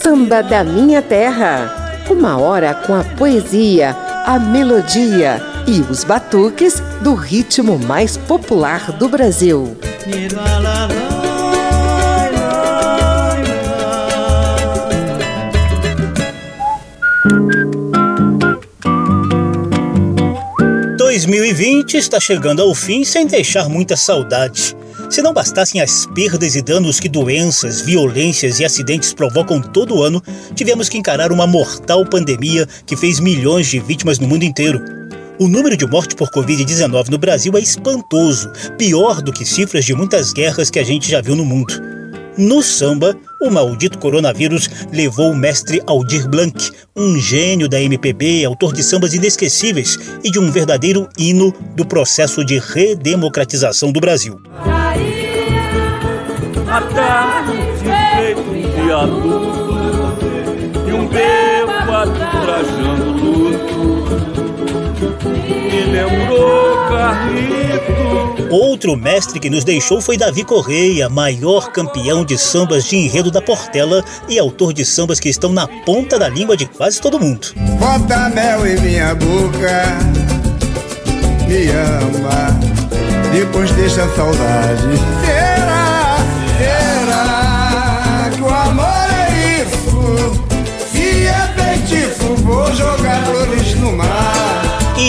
Samba da Minha Terra. Uma hora com a poesia, a melodia e os batuques do ritmo mais popular do Brasil. La, la, la. 2020 está chegando ao fim sem deixar muita saudade. Se não bastassem as perdas e danos que doenças, violências e acidentes provocam todo ano, tivemos que encarar uma mortal pandemia que fez milhões de vítimas no mundo inteiro. O número de mortes por Covid-19 no Brasil é espantoso, pior do que cifras de muitas guerras que a gente já viu no mundo. No samba, o maldito coronavírus levou o mestre Aldir Blanc, um gênio da MPB, autor de sambas inesquecíveis e de um verdadeiro hino do processo de redemocratização do Brasil. Outro mestre que nos deixou foi Davi Correia, maior campeão de sambas de enredo da Portela e autor de sambas que estão na ponta da língua de quase todo mundo. Bota mel em minha boca, me ama, depois deixa saudade.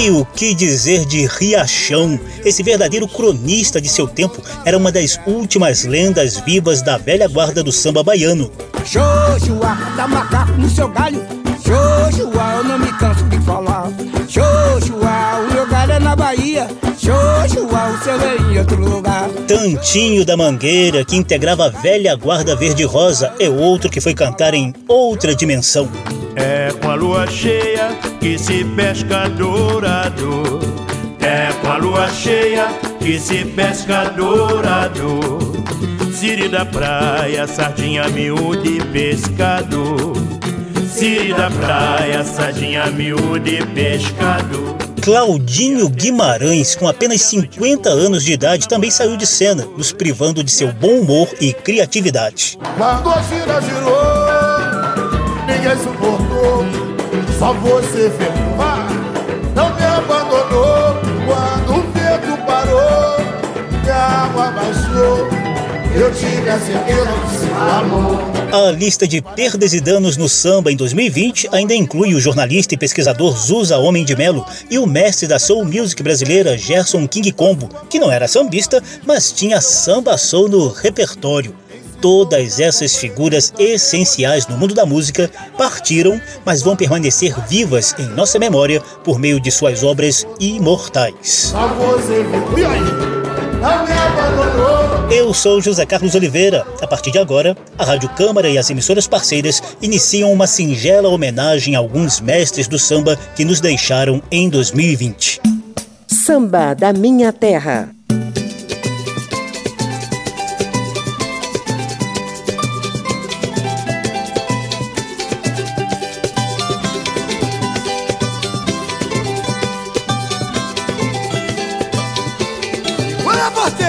E o que dizer de Riachão? Esse verdadeiro cronista de seu tempo era uma das últimas lendas vivas da velha guarda do samba baiano. Dá no seu galho. Joshua, eu não me canso de falar. Joshua, o meu galho é na Bahia. Joshua, o seu é em outro lugar. Tantinho da Mangueira, que integrava a velha guarda verde-rosa, é outro que foi cantar em outra dimensão. É com a lua cheia que se pesca dourado. É com a lua cheia que se pesca dourado. Siri da praia, sardinha miúda e pescado. Siri da praia, sardinha miúda e pescado. Claudinho Guimarães, com apenas 50 anos de idade, também saiu de cena, nos privando de seu bom humor e criatividade. Quando a gira girou, ninguém suportou, só você fez. Não me abandonou quando o vento parou, a água baixou. Eu tive a certeza do seu amor. A lista de perdas e danos no samba em 2020 ainda inclui o jornalista e pesquisador Zusa Homem de Melo e o mestre da soul music brasileira Gerson King Combo, que não era sambista, mas tinha samba soul no repertório. Todas essas figuras essenciais no mundo da música partiram, mas vão permanecer vivas em nossa memória por meio de suas obras imortais. E? Não me abandonou. Eu sou José Carlos Oliveira. A partir de agora, a Rádio Câmara e as emissoras parceiras iniciam uma singela homenagem a alguns mestres do samba que nos deixaram em 2020. Samba da Minha Terra. Bora, Portela! Portela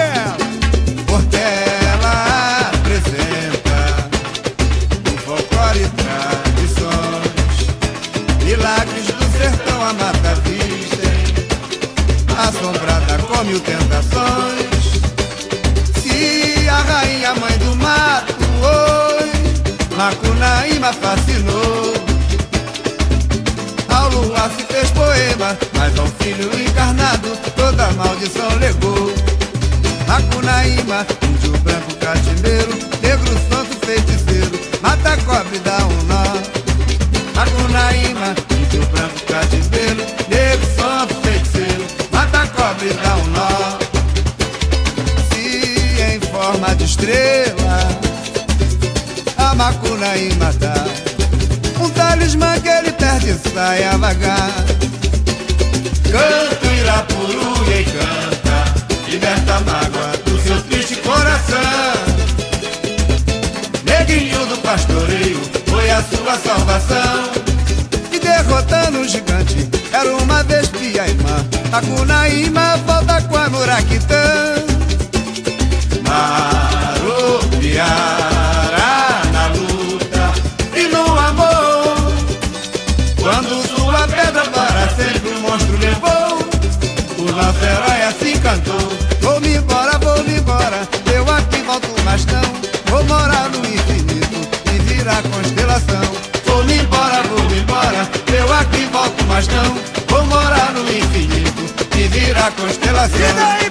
situação.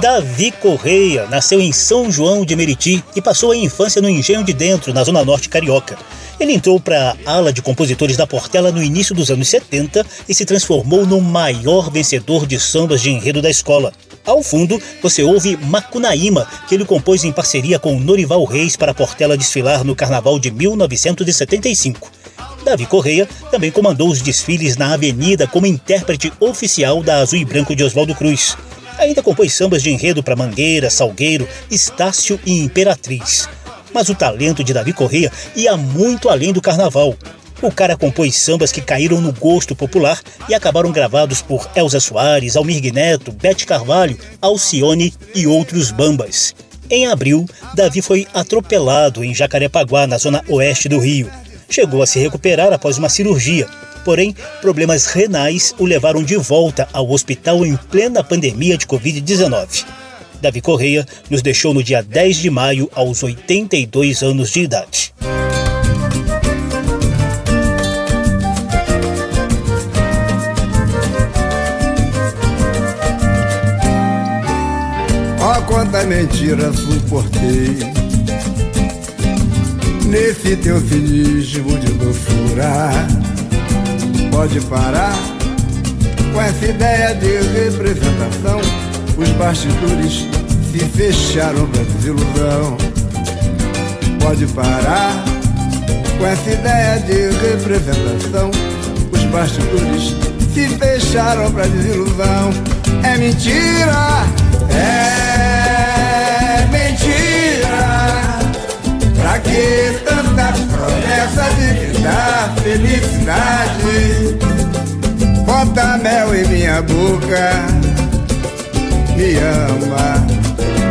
Davi Correia nasceu em São João de Meriti e passou a infância no Engenho de Dentro, na Zona Norte Carioca. Ele entrou para a ala de compositores da Portela no início dos anos 70 e se transformou no maior vencedor de sambas de enredo da escola. Ao fundo, você ouve Macunaíma, que ele compôs em parceria com Norival Reis para a Portela desfilar no Carnaval de 1975. Davi Correia também comandou os desfiles na Avenida como intérprete oficial da Azul e Branco de Oswaldo Cruz. Ainda compôs sambas de enredo para Mangueira, Salgueiro, Estácio e Imperatriz. Mas o talento de Davi Correia ia muito além do carnaval. O cara compôs sambas que caíram no gosto popular e acabaram gravados por Elza Soares, Almir Neto, Bete Carvalho, Alcione e outros bambas. Em abril, Davi foi atropelado em Jacarepaguá, na zona oeste do Rio. Chegou a se recuperar após uma cirurgia, Porém, problemas renais o levaram de volta ao hospital em plena pandemia de Covid-19. Davi Correia nos deixou no dia 10 de maio, aos 82 anos de idade. Oh, quanta mentira suportei Nesse teu cinismo de loucura pode parar com essa ideia de representação. Os bastidores se fecharam pra desilusão. Pode parar com essa ideia de representação. Os bastidores se fecharam pra desilusão. É mentira, é me ama,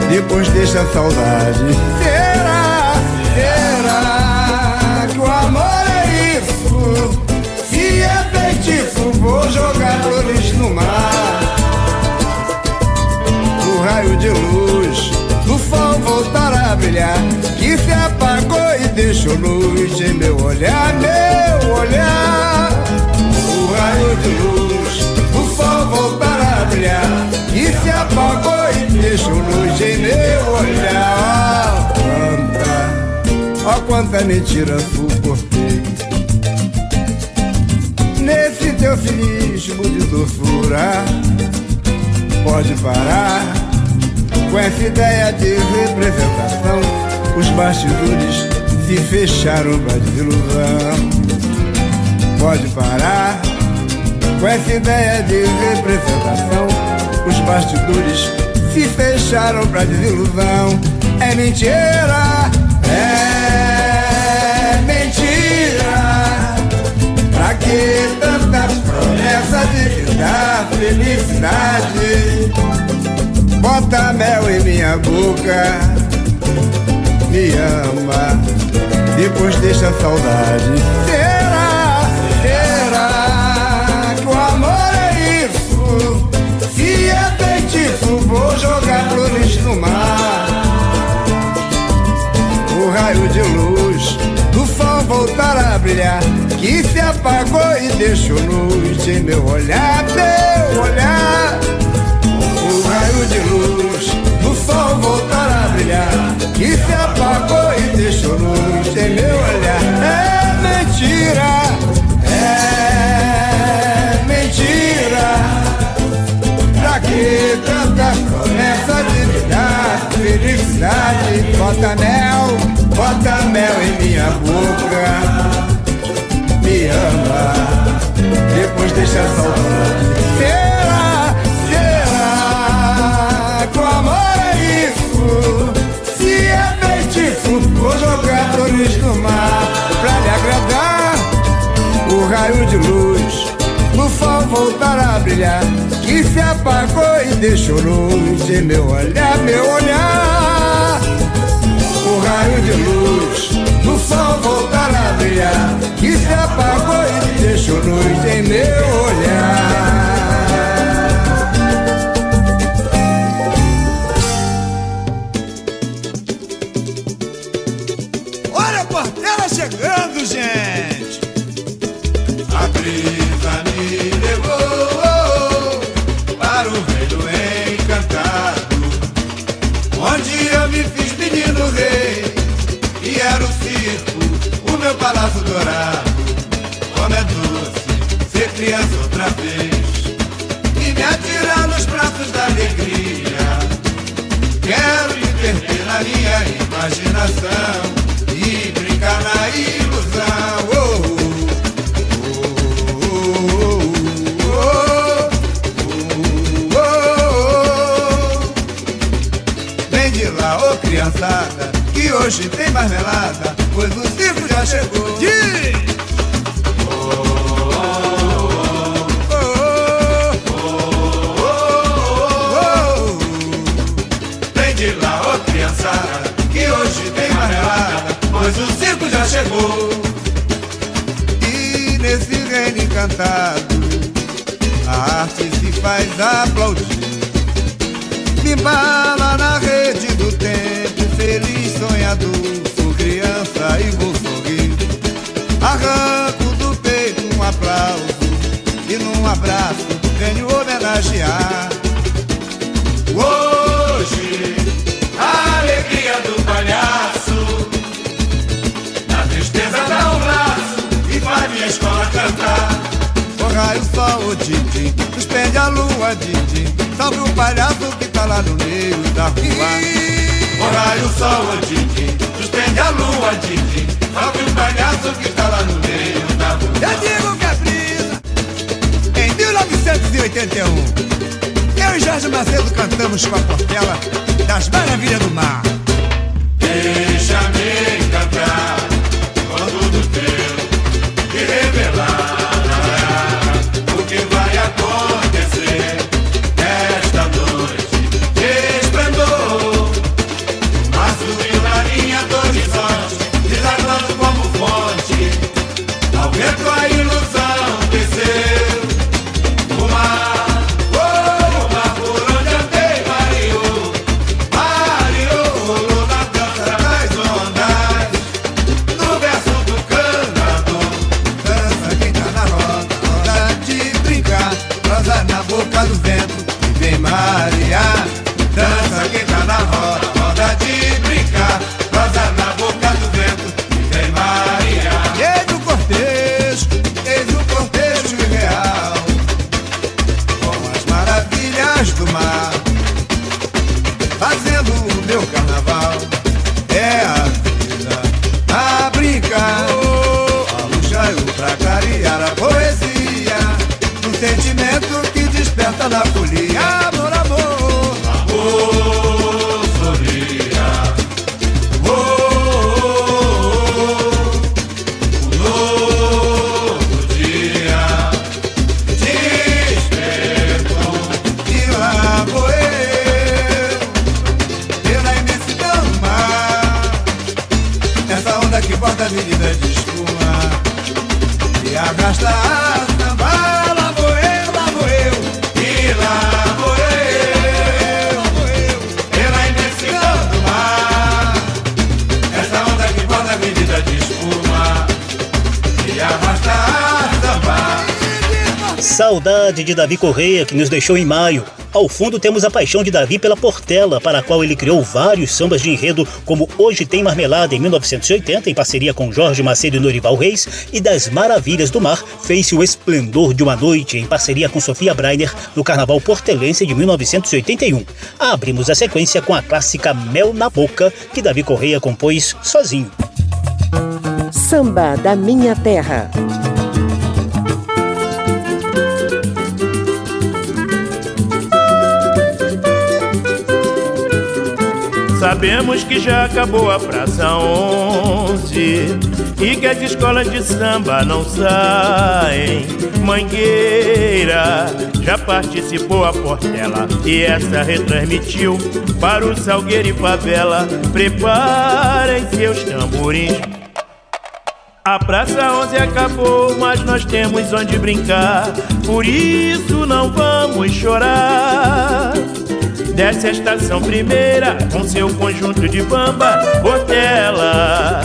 depois deixa a saudade. Será, será que o amor é isso? Se é feitiço, vou jogar flores no mar. O raio de luz do sol voltar a brilhar, que se apagou e deixou luz em meu olhar, meu olhar. O raio de luz sol voltar a brilhar, que se apagou e deixou luz em meu olhar. Quanta, ó quanta mentira suportei. Nesse teu cinismo de doçura, pode parar com essa ideia de representação, os bastidores se fecharam pra desilusão. Pode parar com essa ideia de representação, os bastidores se fecharam pra desilusão. É mentira, é mentira. Pra que tanta promessa de dá felicidade? Bota mel em minha boca, me ama, depois deixa saudade. Vou jogar flores no mar. O raio de luz do sol voltar a brilhar, que se apagou e deixou luz em meu olhar, meu olhar. Raio de luz do sol voltar a brilhar que se apagou e deixou luz em meu olhar. É mentira bota mel bota mel em minha boca me ama depois deixa saudade Vou jogar flores no mar pra lhe agradar. O raio de luz no sol voltar a brilhar. Que se apagou e deixou luz em meu olhar, meu olhar. Raio de luz no sol voltar a brilhar. Que se apagou e deixou luz em meu olhar. Meu palácio dourado. Como é doce ser criança outra vez. E me atirar nos braços da alegria. Quero me perder na minha imaginação e brincar na ilusão. Oh, criançada, que hoje tem marmelada, chegou. Lua, Didi, salve o palhaço que tá lá no meio da rua. O raio, sol, o Didi, suspende a lua, Didi, salve o palhaço que tá lá no meio da rua. Eu digo que é brisa. Em 1981, eu e Jorge Macedo cantamos com a Portela das Maravilhas do Mar. Davi Correia, que nos deixou em maio. Ao fundo temos a paixão de Davi pela Portela, para a qual ele criou vários sambas de enredo, como Hoje Tem Marmelada em 1980, em parceria com Jorge Macedo e Norival Reis, e Das Maravilhas do Mar, fez-se O Esplendor de uma Noite, em parceria com Sofia Breiner, no Carnaval Portelense de 1981. Abrimos a sequência com a clássica Mel na Boca, que Davi Correia compôs sozinho. Samba da Minha Terra. Sabemos que já acabou a Praça 11 e que as escolas de samba não saem. Mangueira já participou a Portela e essa retransmitiu para o Salgueiro e Favela. Preparem seus tamborins. A Praça 11 acabou, mas nós temos onde brincar. Por isso não vamos chorar. Desce a estação primeira com seu conjunto de bamba, Portela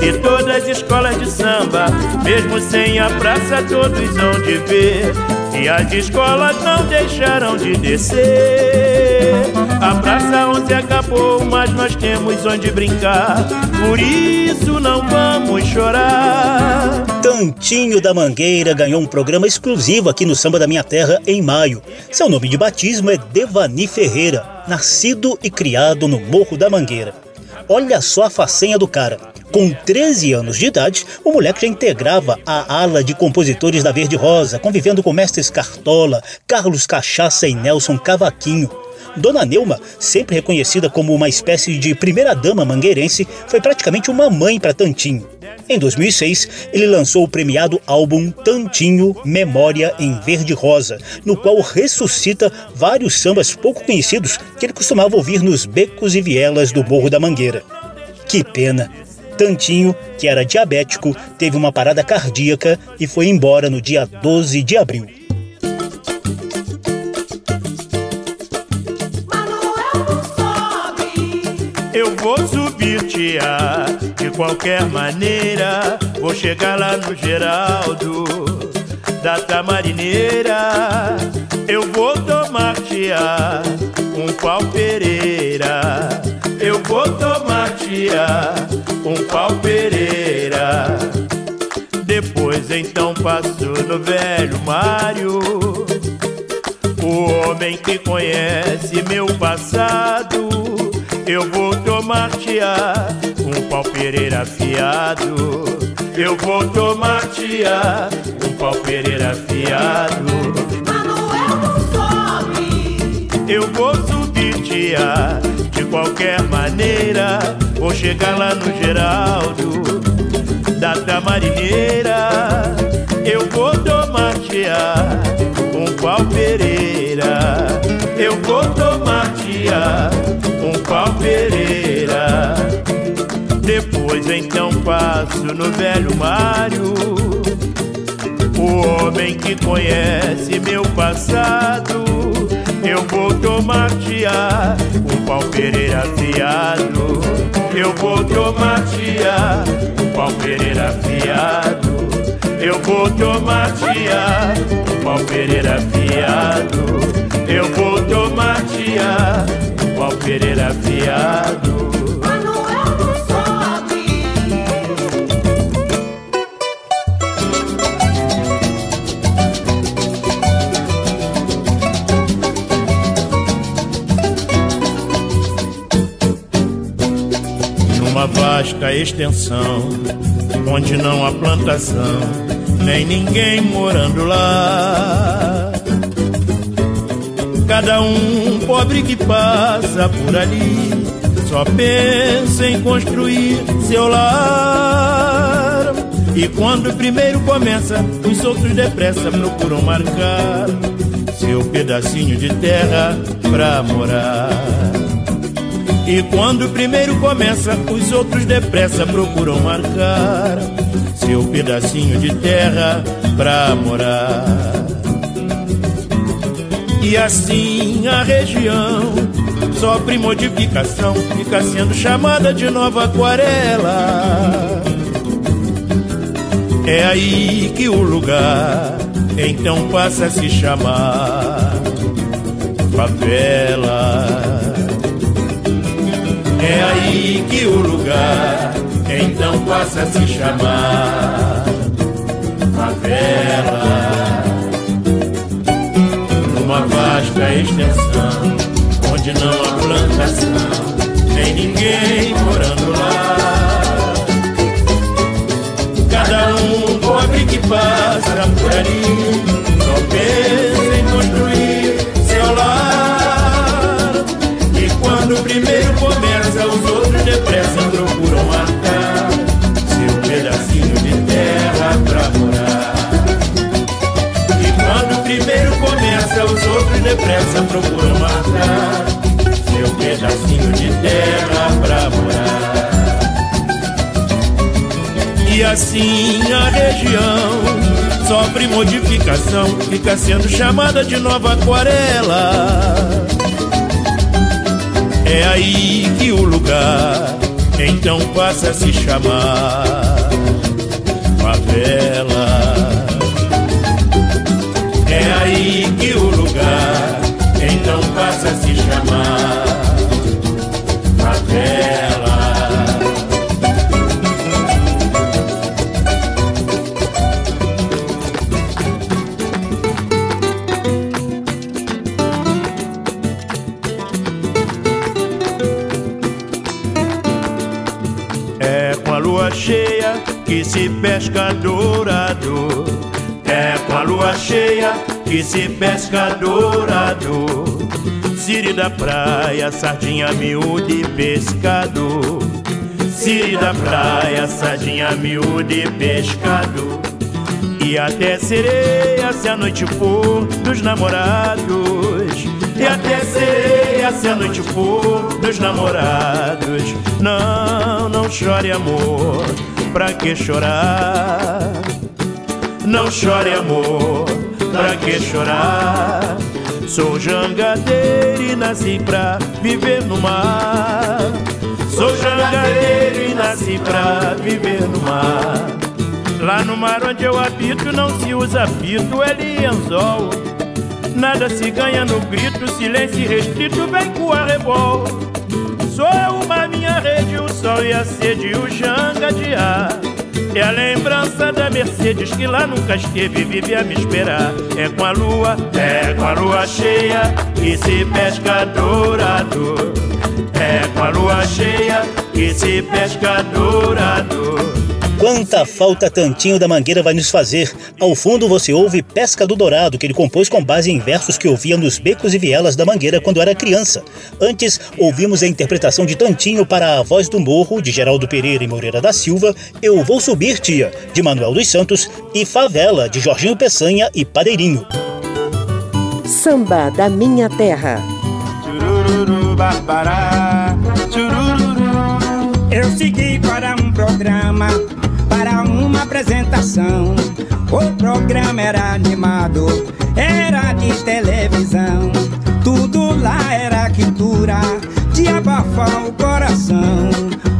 e todas as escolas de samba, mesmo sem a praça todos hão de ver. E as escolas não deixaram de descer. A praça onde acabou, mas nós temos onde brincar. Por isso não vamos chorar. Tantinho da Mangueira ganhou um programa exclusivo aqui no Samba da Minha Terra em maio. Seu nome de batismo é Devani Ferreira, nascido e criado no Morro da Mangueira. Olha só a façanha do cara. Com 13 anos de idade, o moleque já integrava a ala de compositores da Verde Rosa, convivendo com mestres Cartola, Carlos Cachaça e Nelson Cavaquinho. Dona Neuma, sempre reconhecida como uma espécie de primeira-dama mangueirense, foi praticamente uma mãe para Tantinho. Em 2006, ele lançou o premiado álbum Tantinho Memória em Verde Rosa, no qual ressuscita vários sambas pouco conhecidos que ele costumava ouvir nos becos e vielas do Morro da Mangueira. Que pena! Tantinho, que era diabético, teve uma parada cardíaca e foi embora no dia 12 de abril. Vou subir, tia, de qualquer maneira. Vou chegar lá no Geraldo, da Tamarineira. Eu vou tomar, tia, um pau Pereira. Eu vou tomar, tia, um pau Pereira. Depois então passo no velho Mário. O homem que conhece meu passado, eu vou tomar tia, um pau Pereira afiado. Eu vou tomar tia, um pau Pereira afiado. Manuel não sobe. Eu vou subir tia, de qualquer maneira. Vou chegar lá no Geraldo, da Tamarineira. Eu vou tomar tia, um pau Pereira. Eu vou tomar tia, um pau Pereira. Depois então passo no velho Mário. O homem que conhece meu passado. Eu vou tomar tia, um pau Pereira afiado. Eu vou tomar tia, um pau Pereira afiado. Eu vou tomar tia, um pau Pereira afiado. Eu vou tomar um pau Pereira afiado. Manuel sobe. numa vasta extensão, onde não há plantação, nem ninguém morando lá. Cada um pobre que passa por ali, só pensa em construir seu lar. E quando o primeiro começa, os outros depressa procuram marcar seu pedacinho de terra pra morar. E quando o primeiro começa, os outros depressa procuram marcar seu pedacinho de terra pra morar. E assim a região sofre modificação, fica sendo chamada de nova aquarela. É aí que o lugar então passa a se chamar favela. É aí que o lugar então passa a se chamar favela. Vasta extensão, onde não há plantação, nem ninguém morando lá. Cada um pobre que passa por ali, só pensa em construir depressa procuram marcar seu pedacinho de terra pra morar. E assim a região sofre modificação, fica sendo chamada de nova aquarela. É aí que o lugar então passa a se chamar favela. É aí que o lugar passa se chamar favela. É com a lua cheia que se pesca dourado. É com a lua cheia que se pesca dourado Siri da praia, sardinha miúda e pescado. Siri da praia, sardinha miúda e pescado. E até sereia se a noite for dos namorados. E até sereia se a noite for dos namorados. Não, não chore amor, pra que chorar? Não chore amor, pra que chorar? Sou jangadeiro e nasci pra viver no mar. Sou jangadeiro e nasci pra viver no mar. Lá no mar onde eu habito não se usa pito, é lianzol. Nada se ganha no grito, silêncio restrito vem com arrebol. Sou eu, uma minha rede, o sol e a sede, o janga de ar. É a lembrança da Mercedes que lá nunca esteve, vive a me esperar. É com a lua, é com a lua cheia que se pesca dourado. É com a lua cheia que se pesca dourado. Quanta falta Tantinho da Mangueira vai nos fazer. Ao fundo você ouve Pesca do Dourado, que ele compôs com base em versos que ouvia nos becos e vielas da Mangueira quando era criança. Antes, ouvimos a interpretação de Tantinho para A Voz do Morro, de Geraldo Pereira e Moreira da Silva, Eu Vou Subir, Tia, de Manuel dos Santos, e Favela, de Jorginho Peçanha e Padeirinho. Samba da Minha Terra. Eu segui para um programa, uma apresentação. O programa era animado, era de televisão. Tudo lá era quintura, de abafar o coração.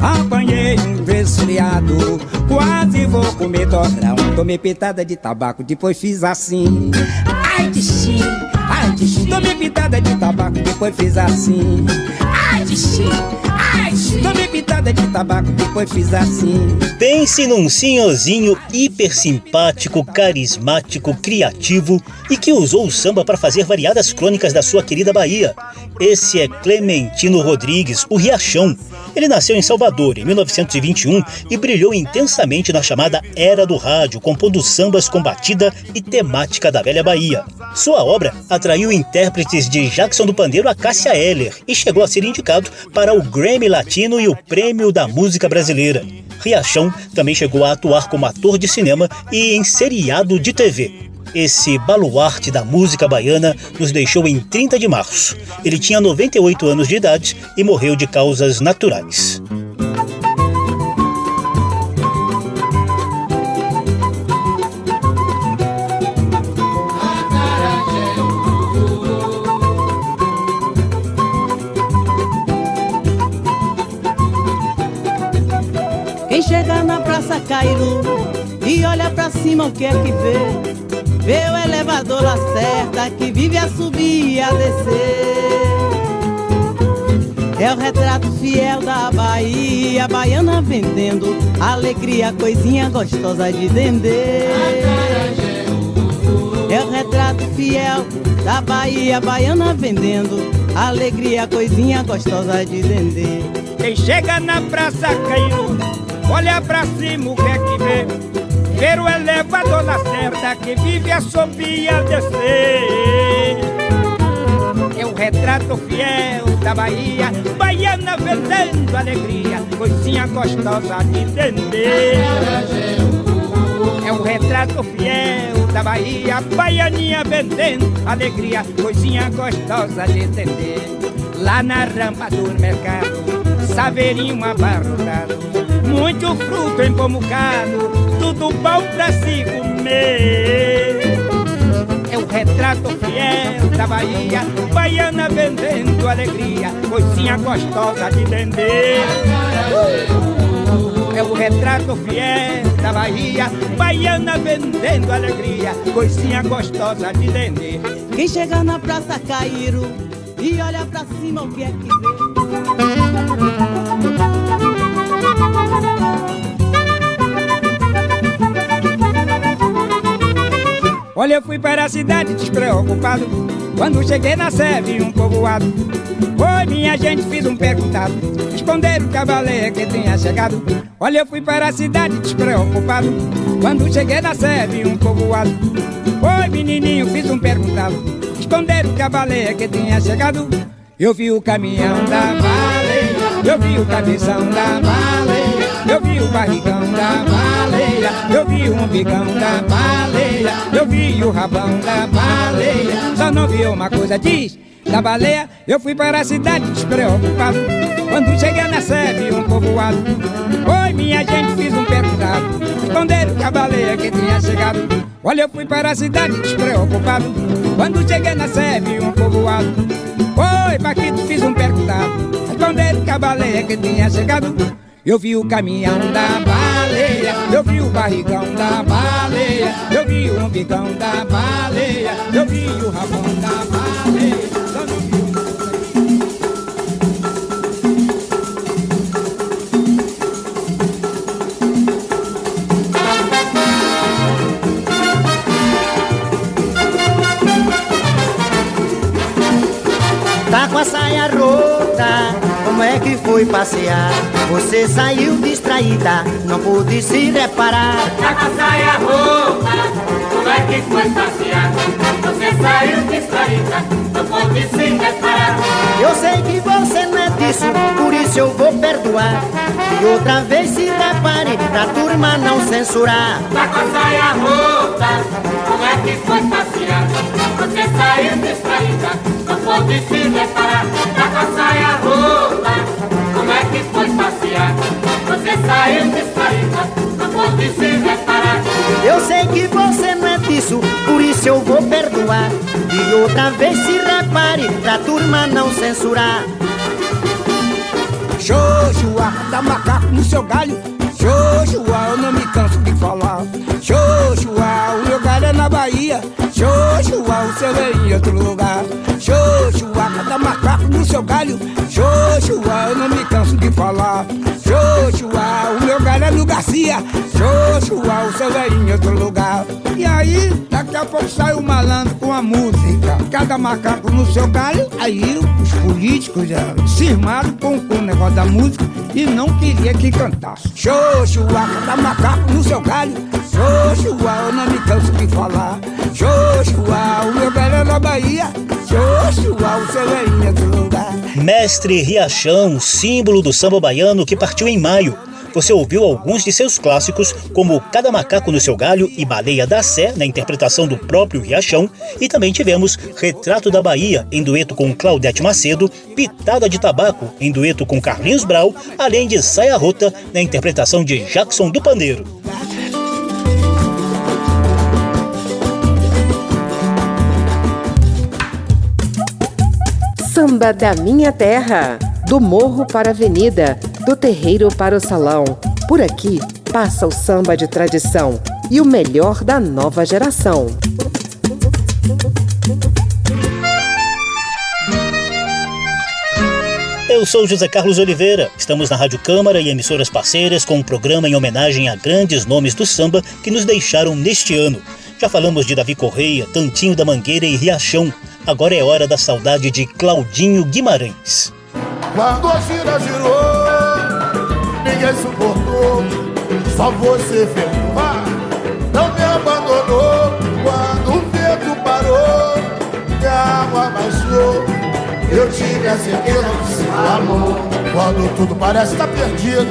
Apanhei um resfriado, quase vou comer dobrão. Tomei pitada de tabaco, depois fiz assim. Ai, de xim, ai, de xim. Tomei pitada de tabaco, depois fiz assim. Ai, de xim, ai, de xim. Pitada de tabaco, depois fiz assim. Pense num senhorzinho hiper simpático, carismático, criativo e que usou o samba para fazer variadas crônicas da sua querida Bahia. Esse é Clementino Rodrigues, o Riachão. Ele nasceu em Salvador em 1921 e brilhou intensamente na chamada Era do Rádio, compondo sambas com batida e temática da velha Bahia. Sua obra atraiu intérpretes de Jackson do Pandeiro a Cássia Eller e chegou a ser indicado para o Grammy Latino e o Prêmio da Música Brasileira. Riachão também chegou a atuar como ator de cinema e em seriado de TV. Esse baluarte da música baiana nos deixou em 30 de março. Ele tinha 98 anos de idade e morreu de causas naturais. E olha pra cima o que é que vê? Vê o elevador Lacerda que vive a subir e a descer. É o retrato fiel da Bahia, baiana vendendo alegria, coisinha gostosa de vender. É o retrato fiel da Bahia, baiana vendendo alegria, coisinha gostosa de vender. Quem chega na praça Cairo, olha pra cima o que é que vê? Ver o elevador Lacerda que vive a e a descer. É o retrato fiel da Bahia, baiana vendendo alegria, coisinha gostosa de entender. É o retrato fiel da Bahia, baianinha vendendo alegria, coisinha gostosa de entender. Lá na rampa do mercado, saveirinho abarrotado, muito fruto empomucado, tudo bom pra se comer. É o retrato fiel da Bahia, baiana vendendo alegria, coisinha gostosa de vender. É o retrato fiel da Bahia, baiana vendendo alegria, coisinha gostosa de vender. Quem chega na Praça Cairo e olha pra cima o que é que vê? Olha, eu fui para a cidade despreocupado, Quando cheguei na sede, um povoado. Oi, minha gente, fiz um perguntado. Esconderam o cavaleiro que tinha chegado. Olha, eu fui para a cidade despreocupado. Quando cheguei na sede, um povoado. Oi, menininho, fiz um perguntado. Esconderam o cavaleiro que tinha chegado. Eu vi o caminhão da baleia. Eu vi o cabeção da eu vi o barrigão da baleia, eu vi o umbigão da baleia, eu vi o rabão da baleia. Só não vi uma coisa, diz, da baleia, eu fui para a cidade despreocupado. Quando cheguei na sede, um povoado. Oi, minha gente, fiz um perguntado. Esconderam que a baleia que tinha chegado. Olha, eu fui para a cidade despreocupado. Quando cheguei na sede, um povoado. Oi, Paquito, fiz um perguntado. Esconderam que a baleia que tinha chegado. Eu vi o caminhão da baleia, eu vi o barrigão da baleia, eu vi o umbigão da baleia, eu vi o rabão da baleia. Tá com a saia rota, como é que foi passear? Você saiu distraída, não pude se reparar. Tá com a saia rota, como é que foi passear? Você saiu distraída, não pôde se reparar. Eu sei que você não é disso, por isso eu vou perdoar. E outra vez se repare, pra turma não censurar. Tá com a saia rota, como é que foi passear? Você saiu distraída, pôde se reparar. Tá com a saia rota, como é que foi passear? Você saiu distraída, não pôde se reparar. Eu sei que você não é disso, por isso eu vou perdoar. E outra vez se repare, pra turma não censurar. Xoxua, dá macaco no seu galho. Xoxua, eu não me canso de falar. Xoxua, o meu galho é na Bahia. Xoxua, o seu é em outro lugar. show dá macaco no seu galho. Xoxua, eu não me canso de falar. Xoxua, o meu galho é no Garcia. Xoxua, o seu é em outro lugar. E aí, daqui a pouco sai o malandro com a música. Cada macaco no seu galho. Aí os políticos já cismaram com, o negócio da música e não queria que cantasse. Xoxua, cada macaco no seu galho. Xoxua, eu não me canso de falar. Xoxua, o meu galho é na Bahia. Xoxua, o seu é. Mestre Riachão, símbolo do samba baiano que partiu em maio. Você ouviu alguns de seus clássicos, como Cada Macaco no Seu Galho e Baleia da Sé, na interpretação do próprio Riachão, e também tivemos Retrato da Bahia, em dueto com Claudete Macedo, Pitada de Tabaco, em dueto com Carlinhos Brau, além de Saia Rota, na interpretação de Jackson do Pandeiro. Samba da minha terra. Do morro para a avenida, do terreiro para o salão. Por aqui passa o samba de tradição e o melhor da nova geração. Eu sou José Carlos Oliveira. Estamos na Rádio Câmara e emissoras parceiras com um programa em homenagem a grandes nomes do samba que nos deixaram neste ano. Já falamos de Davi Correia, Tantinho da Mangueira e Riachão. Agora é hora da saudade de Claudinho Guimarães. Quando a gira girou, ninguém suportou, só você. Ah, não me abandonou. Quando o vento parou, baixou. Eu tive a certeza do seu amor. Quando tudo parece estar perdido,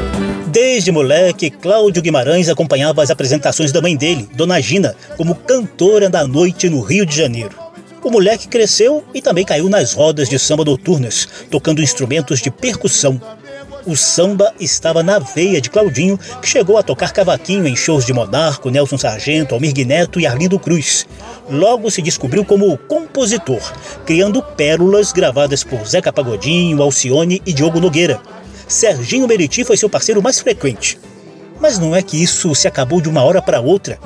Desde moleque, Cláudio Guimarães acompanhava as apresentações da mãe dele, Dona Gina, como cantora da noite no Rio de Janeiro. O moleque cresceu e também caiu nas rodas de samba noturnas, tocando instrumentos de percussão. O samba estava na veia de Claudinho, que chegou a tocar cavaquinho em shows de Monarco, Nelson Sargento, Almir Neto e Arlindo Cruz. Logo se descobriu como compositor, criando pérolas gravadas por Zeca Pagodinho, Alcione e Diogo Nogueira. Serginho Meriti foi seu parceiro mais frequente. Mas não é que isso se acabou de uma hora para outra.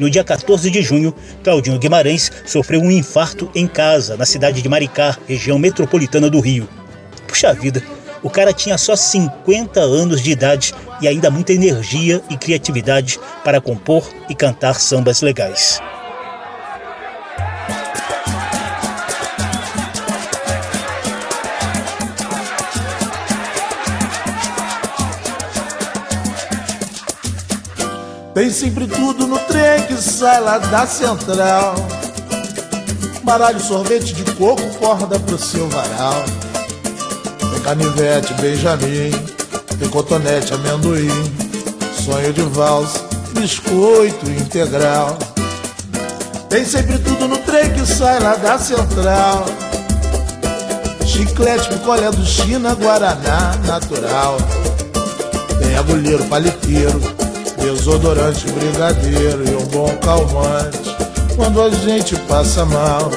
No dia 14 de junho, Claudinho Guimarães sofreu um infarto em casa, na cidade de Maricá, região metropolitana do Rio. Puxa vida, o cara tinha só 50 anos de idade e ainda muita energia e criatividade para compor e cantar sambas legais. Tem sempre tudo no trem que sai lá da central. Baralho, sorvete de coco, corda pro seu varal. Canivete, Benjamin, tem cotonete, amendoim. Sonho de valsa, biscoito integral. Tem sempre tudo no trem que sai lá da central. Chiclete, picolé do China, Guaraná natural. Tem agulheiro, paliteiro, desodorante, brigadeiro e um bom calmante quando a gente passa mal.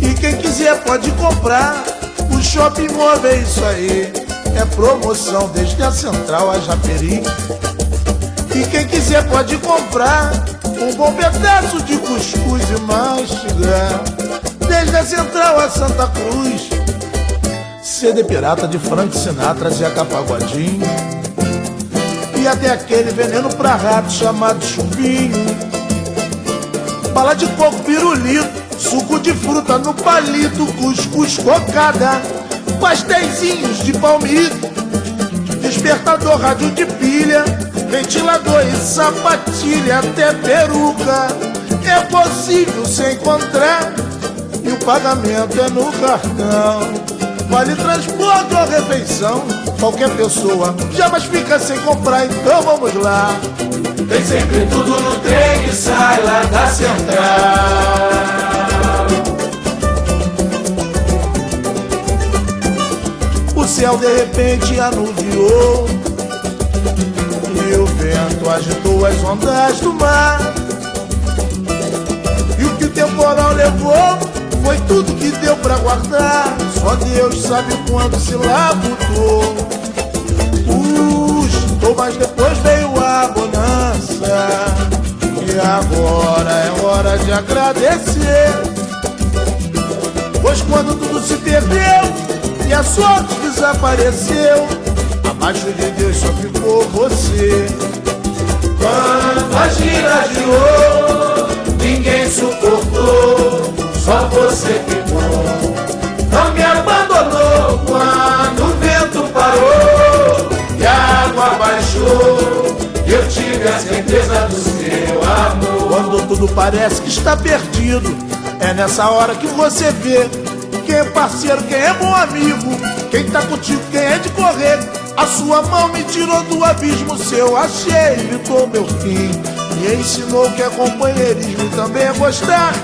E quem quiser pode comprar. Shopping móvel é isso aí. É promoção desde a central a Japeri. E quem quiser pode comprar um bom pedaço de cuscuz e mastigar. Desde a central a Santa Cruz. CD pirata de Frank Sinatra, Zeca Pagodinho. E até aquele veneno pra rato chamado chumbinho. Bala de coco, pirulito, suco de fruta no palito, cuscuz cocada, pastéisinhos de palmito, despertador, rádio de pilha, ventilador e sapatilha, até peruca. É possível se encontrar e o pagamento é no cartão. Vale transporte ou refeição, qualquer pessoa jamais fica sem comprar, então vamos lá. Tem sempre tudo no trem que sai lá da central. Céu de repente anuviou E o vento agitou as ondas do mar. E o que o temporal levou Foi tudo que deu pra guardar. Só Deus sabe quando se labutou Custou, mas depois veio a bonança. E agora é hora de agradecer. Pois quando tudo se perdeu e a sorte desapareceu. Abaixo de Deus só ficou você. Quando a gira girou, ninguém suportou, só você ficou. Não me abandonou quando o vento parou e a água baixou. Eu tive a certeza do seu amor. Quando tudo parece que está perdido, é nessa hora que você vê quem é parceiro, quem é bom amigo, quem tá contigo, quem é de correr. A sua mão me tirou do abismo, seu achei, evitou meu fim. Me ensinou que é companheirismo e também é gostar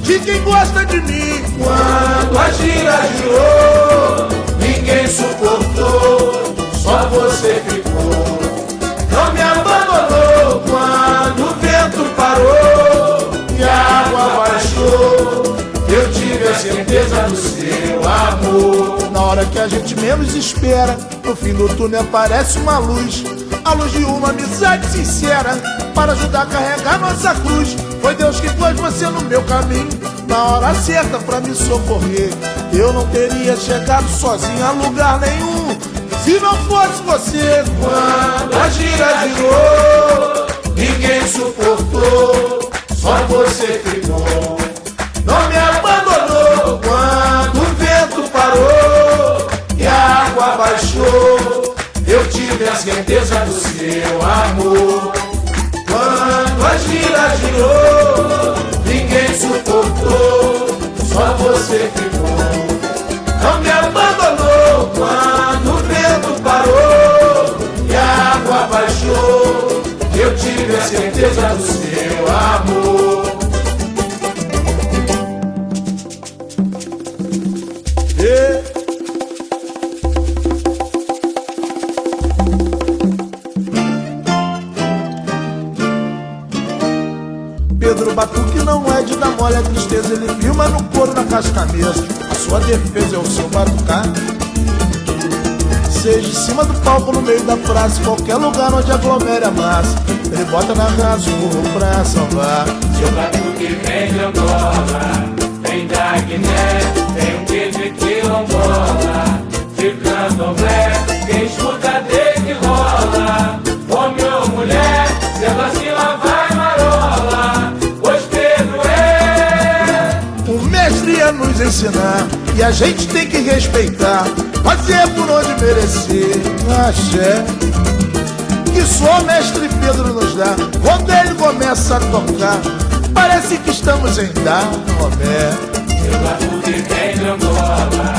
de quem gosta de mim. Quando a gira girou, ninguém suportou, só você ficou. Não me abandonou quando o vento parou certeza do seu amor. Na hora que a gente menos espera, no fim do túnel aparece uma luz. A luz de uma amizade sincera para ajudar a carregar nossa cruz. Foi Deus que pôs você no meu caminho, na hora certa para me socorrer. Eu não teria chegado sozinho a lugar nenhum se não fosse você. Quando a gira girou, ninguém suportou, só você ficou. Não me abandonou quando o vento parou e a água baixou. Eu tive a certeza do seu amor. Quando a gira girou, ninguém suportou, só você ficou. Não me abandonou quando o vento parou e a água baixou. Eu tive a certeza do seu amor. Mesmo. A sua defesa é o seu batucar. Seja em cima do palco, no meio da praça, qualquer lugar onde aglomere a massa. Ele bota na casa o burro pra salvar. Seu batuque vem de Angola, vem da Guiné, tem um quê de quilombola, de candomblé, quem escuta ensinar e a gente tem que respeitar, fazer por onde merecer. Axé. Que só o mestre Pedro nos dá. Quando ele começa a tocar, parece que estamos em Daromé. Eu batuque de Angola,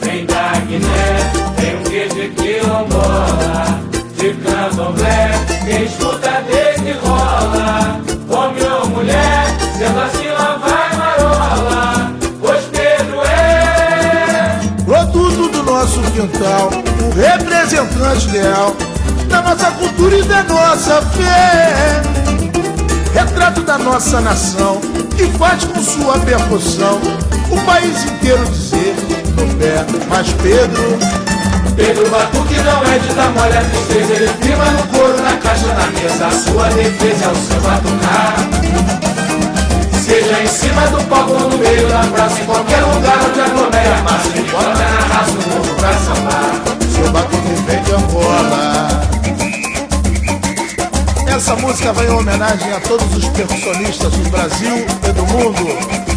vem da Guiné, tem um queijo de quilombola, de candomblé, quem escuta desde rola, homem ou mulher, sendo assim quintal, o representante ideal da nossa cultura e da nossa fé. Retrato da nossa nação, que faz com sua percussão o país inteiro dizer no pé. Mas Pedro, Pedro Batuque não é de dar mole a tristeza, ele firma no couro, na caixa, na mesa, a sua defesa é o seu batucar. Seja em cima do palco no meio da praça, em qualquer lugar onde aglomera a massa, ele bota na raça o povo pra sambar. seu batuque vem de Angola. Essa música vai em homenagem a todos os percussionistas do Brasil e do mundo.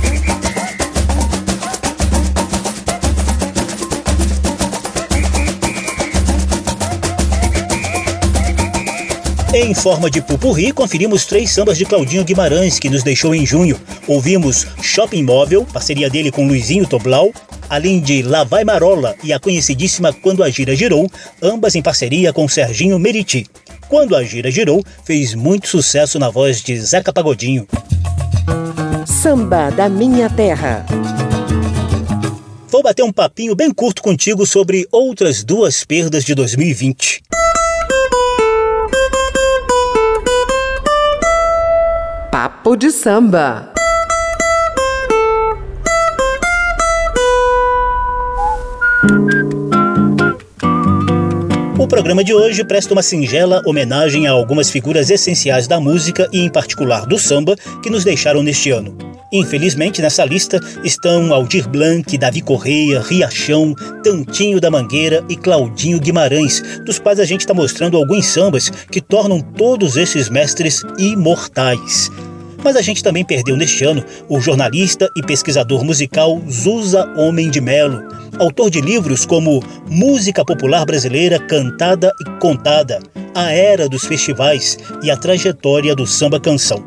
Em forma de pupurri, conferimos três sambas de Claudinho Guimarães, que nos deixou em junho. Ouvimos Shopping Móvel, parceria dele com Luizinho Toblau, além de Lá Vai Marola e a conhecidíssima Quando a Gira Girou, ambas em parceria com Serginho Meriti. Quando a Gira Girou fez muito sucesso na voz de Zeca Pagodinho. Samba da Minha Terra. Vou bater um papinho bem curto contigo sobre outras duas perdas de 2020. Papo de samba. O programa de hoje presta uma singela homenagem a algumas figuras essenciais da música e, em particular, do samba que nos deixaram neste ano. Infelizmente, nessa lista estão Aldir Blanc, Davi Correia, Riachão, Tantinho da Mangueira e Claudinho Guimarães, dos quais a gente está mostrando alguns sambas que tornam todos esses mestres imortais. Mas a gente também perdeu neste ano o jornalista e pesquisador musical Zusa Homem de Melo, autor de livros como Música Popular Brasileira Cantada e Contada, A Era dos Festivais e a Trajetória do Samba Canção.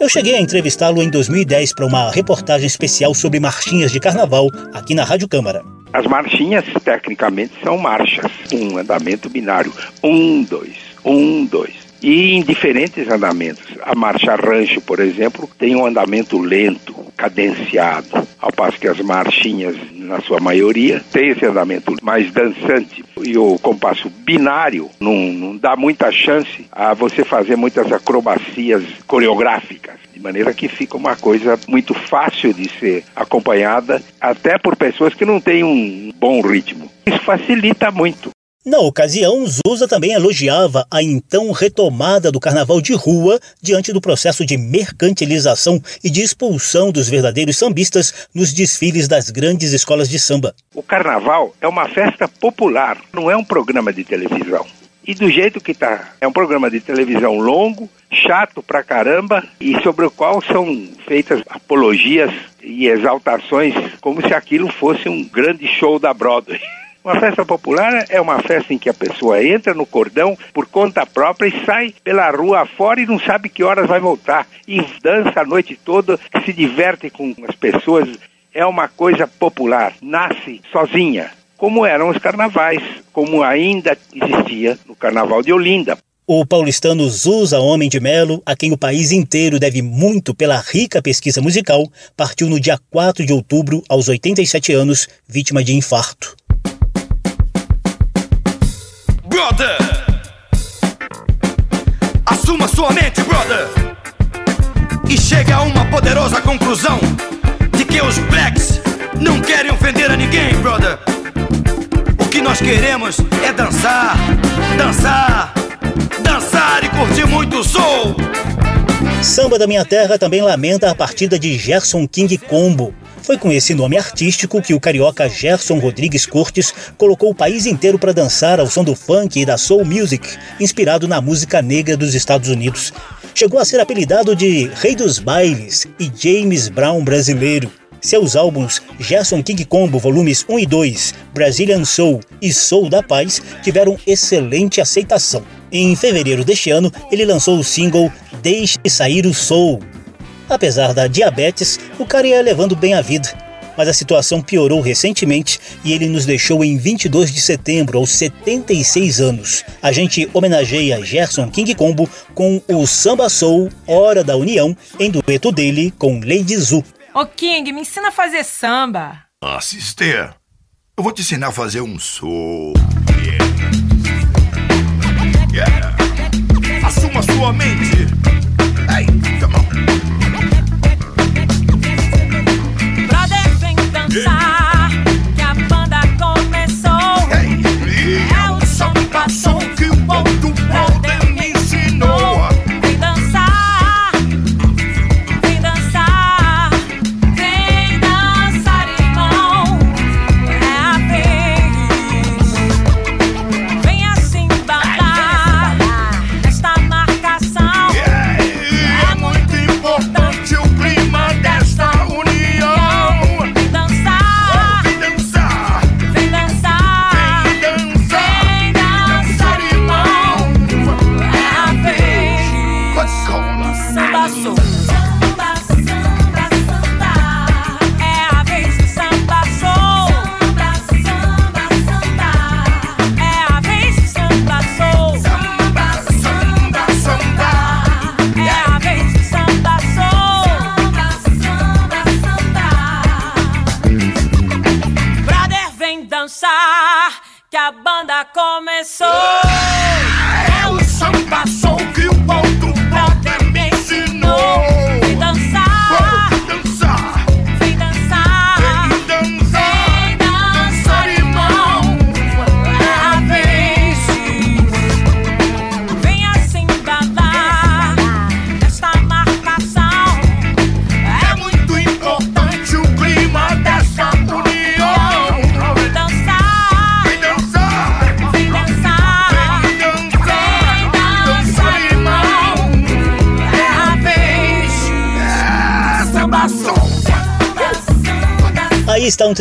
Eu cheguei a entrevistá-lo em 2010 para uma reportagem especial sobre marchinhas de carnaval aqui na Rádio Câmara. As marchinhas, tecnicamente, são marchas, um andamento binário. Um, dois, um, dois. E em diferentes andamentos. A marcha rancho, por exemplo, tem um andamento lento, cadenciado, ao passo que as marchinhas, na sua maioria, tem esse andamento mais dançante. E o compasso binário não, não dá muita chance a você fazer muitas acrobacias coreográficas. De maneira que fica uma coisa muito fácil de ser acompanhada, até por pessoas que não têm um bom ritmo. Isso facilita muito. Na ocasião, Zusa também elogiava a então retomada do carnaval de rua diante do processo de mercantilização e de expulsão dos verdadeiros sambistas nos desfiles das grandes escolas de samba. O carnaval é uma festa popular, não é um programa de televisão. E do jeito que tá, é um programa de televisão longo, chato pra caramba e sobre o qual são feitas apologias e exaltações como se aquilo fosse um grande show da Broadway. Uma festa popular é uma festa em que a pessoa entra no cordão por conta própria e sai pela rua fora e não sabe que horas vai voltar. E dança a noite toda, se diverte com as pessoas. É uma coisa popular, nasce sozinha, como eram os carnavais, como ainda existia no Carnaval de Olinda. O paulistano Zusa Homem de Melo, a quem o país inteiro deve muito pela rica pesquisa musical, partiu no dia 4 de outubro, aos 87 anos, vítima de infarto. Brother! Assuma sua mente, brother! E chegue a uma poderosa conclusão de que os blacks não querem ofender a ninguém, brother! O que nós queremos é dançar, dançar, dançar e curtir muito o soul! Samba da Minha Terra também lamenta a partida de Gerson King Combo. Foi com esse nome artístico que o carioca Gerson Rodrigues Cortes colocou o país inteiro para dançar ao som do funk e da soul music, inspirado na música negra dos Estados Unidos. Chegou a ser apelidado de Rei dos Bailes e James Brown brasileiro. Seus álbuns Gerson King Combo volumes 1 e 2, Brazilian Soul e Soul da Paz tiveram excelente aceitação. Em fevereiro deste ano, ele lançou o single Deixe Sair o Soul. Apesar da diabetes, o cara ia levando bem a vida. Mas a situação piorou recentemente e ele nos deixou em 22 de setembro, aos 76 anos. A gente homenageia Gerson King Combo com o Samba Soul Hora da União, em dueto dele com Lady Zu. Ô King, me ensina a fazer samba. Ah, sister, eu vou te ensinar a fazer um soul. Yeah. Assuma sua mente.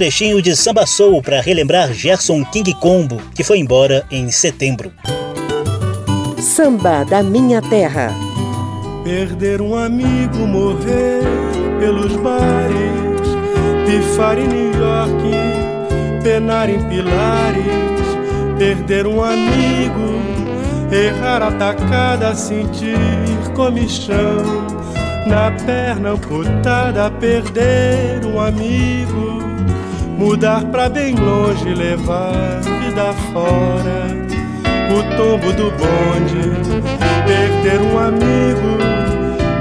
Trechinho de Samba Soul para relembrar Gerson King Combo, que foi embora em setembro. Samba da Minha Terra. Perder um amigo, morrer pelos bares, pifar em New York, penar em pilares. Perder um amigo, errar atacada, sentir comichão na perna amputada. Perder um amigo, mudar pra bem longe, levar vida fora o tombo do bonde. Perder um amigo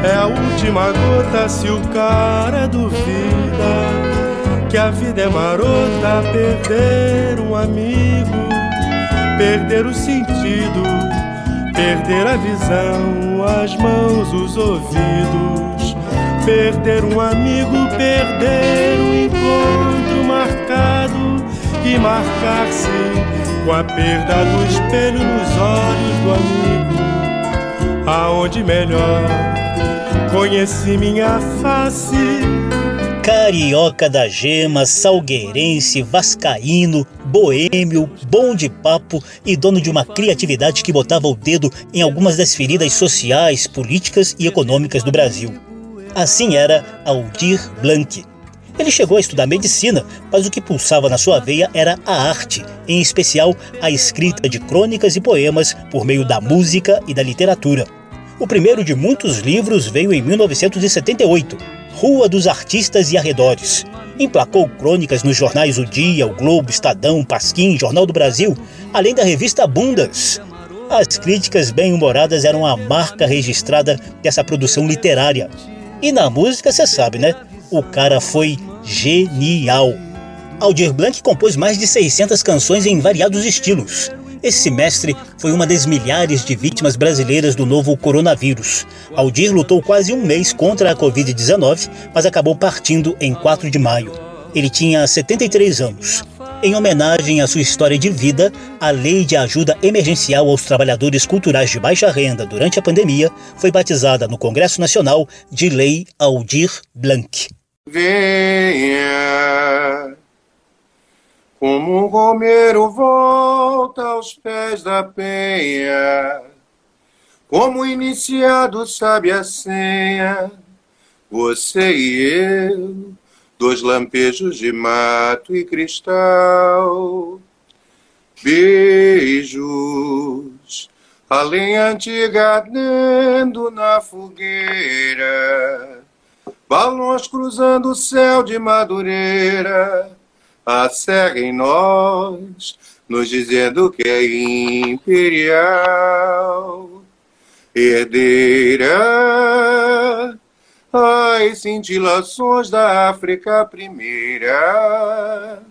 é a última gota se o cara duvida que a vida é marota. Perder um amigo, perder o sentido, perder a visão, as mãos, os ouvidos. Perder um amigo, perder o encontro marcar-se com a perda do espelho nos olhos do amigo, aonde melhor conheci minha face. Carioca da Gema, salgueirense, vascaíno, boêmio, bom de papo e dono de uma criatividade que botava o dedo em algumas das feridas sociais, políticas e econômicas do Brasil. Assim era Aldir Blanc. Ele chegou a estudar medicina, mas o que pulsava na sua veia era a arte, em especial a escrita de crônicas e poemas por meio da música e da literatura. O primeiro de muitos livros veio em 1978, Rua dos Artistas e Arredores. Emplacou crônicas nos jornais O Dia, O Globo, Estadão, Pasquim, Jornal do Brasil, além da revista Bundas. As críticas bem-humoradas eram a marca registrada dessa produção literária. E na música, você sabe, né? O cara foi genial. Aldir Blanc compôs mais de 600 canções em variados estilos. Esse mestre foi uma das milhares de vítimas brasileiras do novo coronavírus. Aldir lutou quase um mês contra a Covid-19, mas acabou partindo em 4 de maio. Ele tinha 73 anos. Em homenagem à sua história de vida, a Lei de Ajuda Emergencial aos Trabalhadores Culturais de Baixa Renda durante a pandemia foi batizada no Congresso Nacional de Lei Aldir Blanc. Venha, como um romeiro volta aos pés da penha, Como iniciado sabe a senha, você e eu, dois lampejos de mato e cristal. Beijos, a lenha antiga ardendo na fogueira, balões cruzando o céu de madureira, a serra em nós, nos dizendo que é imperial herdeira as cintilações da África primeira.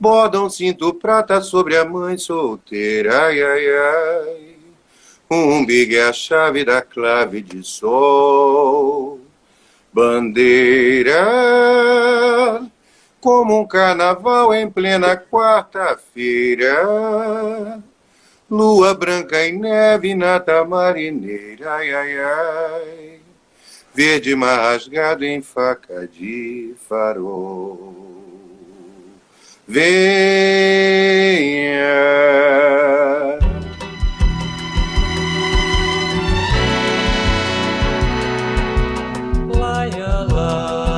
Bordam cinto prata sobre a mãe solteira ai ai ai. Um big é a chave da clave de sol bandeira como um carnaval em plena quarta-feira Lua branca e neve na tamarineira, ai, ai, ai. Verde mar rasgado em faca de farol. Venha. Como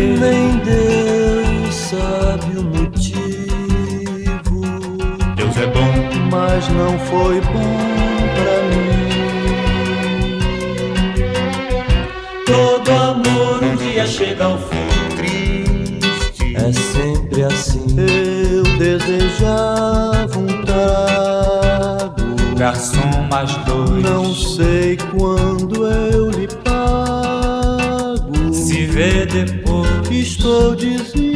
nem Deus sabe o motivo? Deus é bom, mas não foi bom pra mim. Todo amor um dia chega ao fim. Triste é sempre assim. Eu desejava um trago. Garçom mais dois. Não sei quando eu Estou desempregado.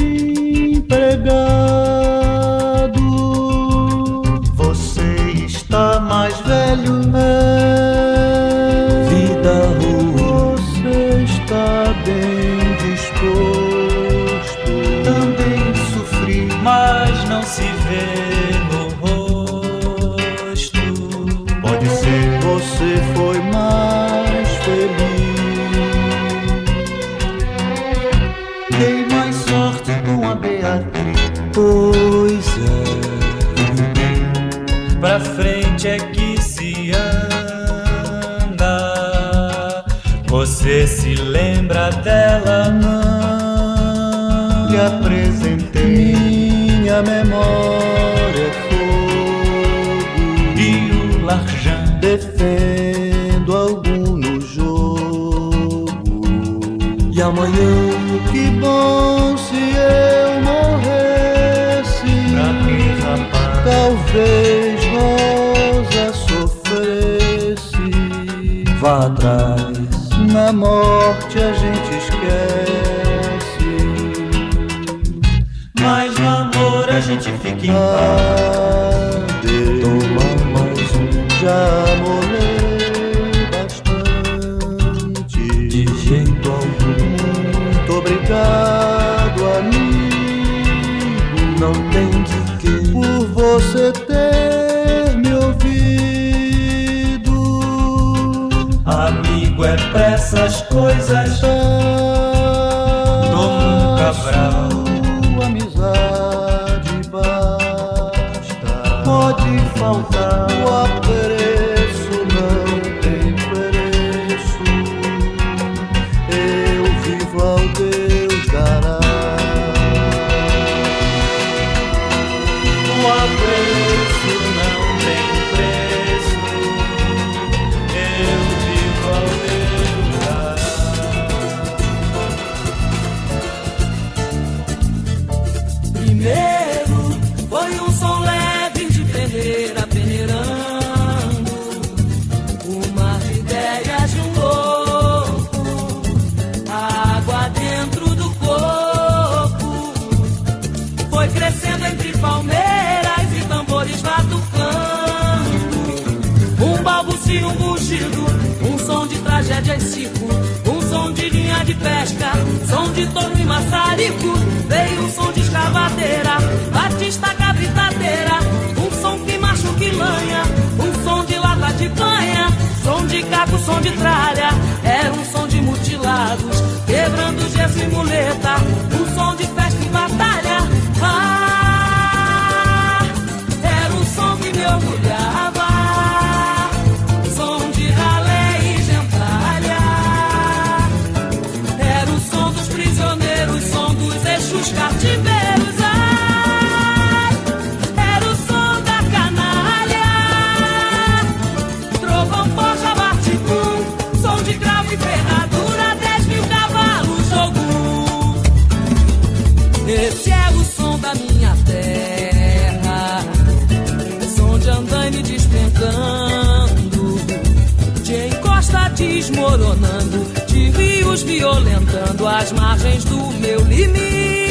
Apresentei. Minha memória é fogo. E o Larjan defendo algum no jogo. E amanhã, que bom se eu morresse. Pra rapaz? Talvez Rosa sofresse. Vá atrás, na morte a gente esquece. Gente fica em paz. Toma mais um, já molhei bastante. De jeito algum, muito obrigado, amigo. Não tem de que por você ter pesca, som de torno e maçarico, veio um som de escavadeira, batista cabritadeira, um som que macho que lanha, um som de lata de canha, som de caco, som de tralha, era um som de mutilados, quebrando gesso e muleta, violentando as margens do meu limite.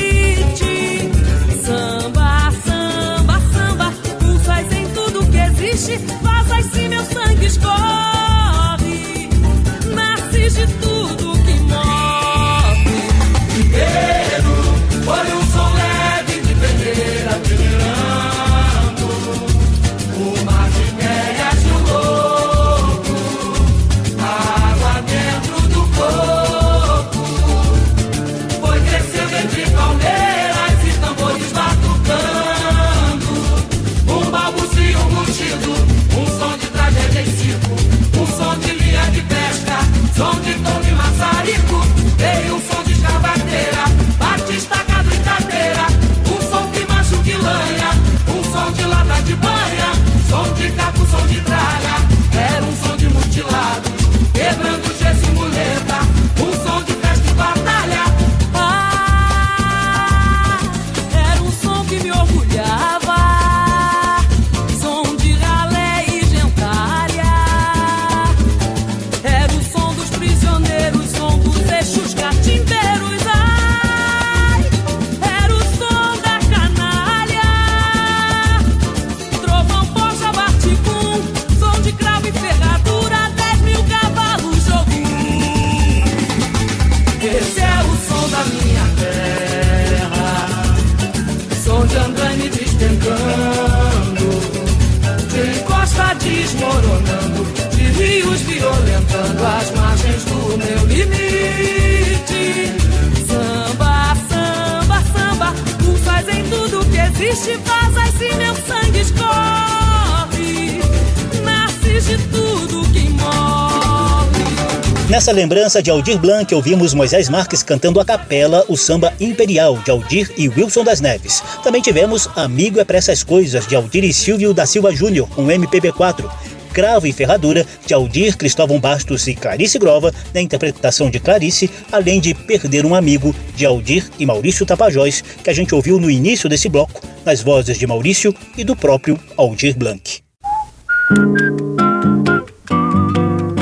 De Aldir Blanc, ouvimos Moisés Marques cantando a capela o samba Imperial, de Aldir e Wilson das Neves. Também tivemos Amigo é pra essas coisas, de Aldir e Silvio da Silva Júnior, um MPB4. Cravo e Ferradura, de Aldir, Cristóvão Bastos e Clarice Grova, na interpretação de Clarice, além de Perder um Amigo, de Aldir e Maurício Tapajós, que a gente ouviu no início desse bloco, nas vozes de Maurício e do próprio Aldir Blanc.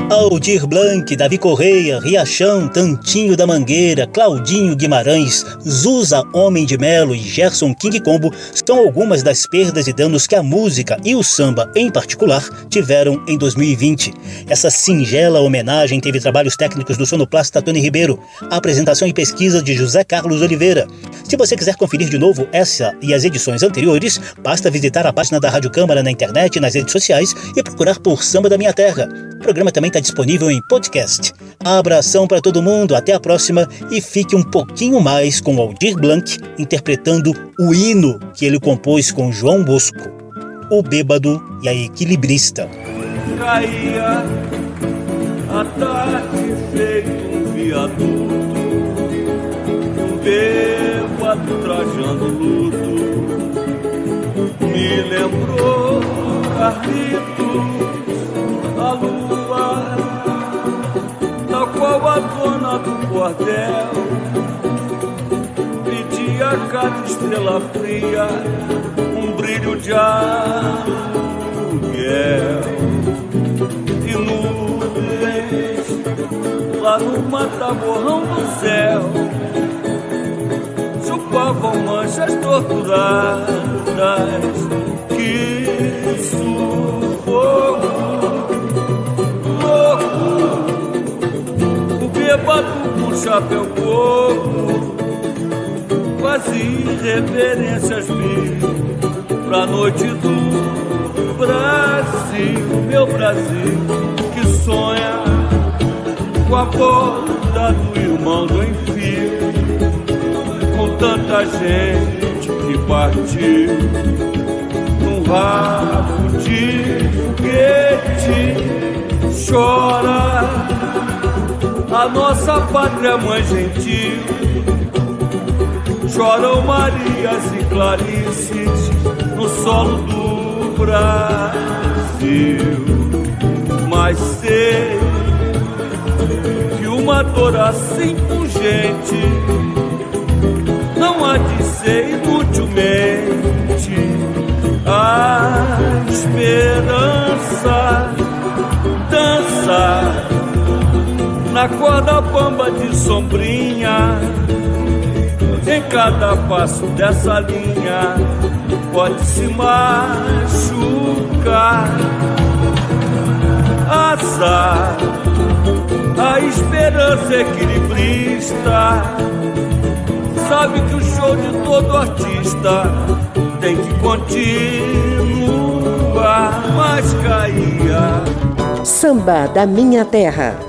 Aldir Blanc, Davi Correia, Riachão, Tantinho da Mangueira, Claudinho Guimarães, Zusa Homem de Melo e Gerson King Combo são algumas das perdas e danos que a música e o samba, em particular, tiveram em 2020. Essa singela homenagem teve trabalhos técnicos do sonoplasta Tony Ribeiro, apresentação e pesquisa de José Carlos Oliveira. Se você quiser conferir de novo essa e as edições anteriores, basta visitar a página da Rádio Câmara na internet e nas redes sociais e procurar por Samba da Minha Terra. O programa também está disponível em podcast. Abração para todo mundo, até a próxima e fique um pouquinho mais com Aldir Blanc interpretando o hino que ele compôs com João Bosco, o bêbado e a equilibrista. caía a tarde feito um viaduto, um bêbado trajando luto, me lembrou qual a dona do cordel pedia a cada estrela fria um brilho de aluguel. E nuvens lá no mataborrão do céu. Chupavam manchas torturadas que sufoco bêbado por chapéu coco, quase reverências mil pra noite do Brasil, meu Brasil, que sonha com a volta do irmão do enfio, com tanta gente que partiu num rabo de foguete chora a nossa pátria mãe gentil. Choram Marias e Clarices no solo do Brasil. Mas sei que uma dor assim pungente não há de ser inutilmente a esperança dança na corda bamba de sombrinha. Em cada passo dessa linha pode se machucar. Azar, a esperança equilibrista. Sabe que o show de todo artista tem que continuar, mas caía. Samba da Minha Terra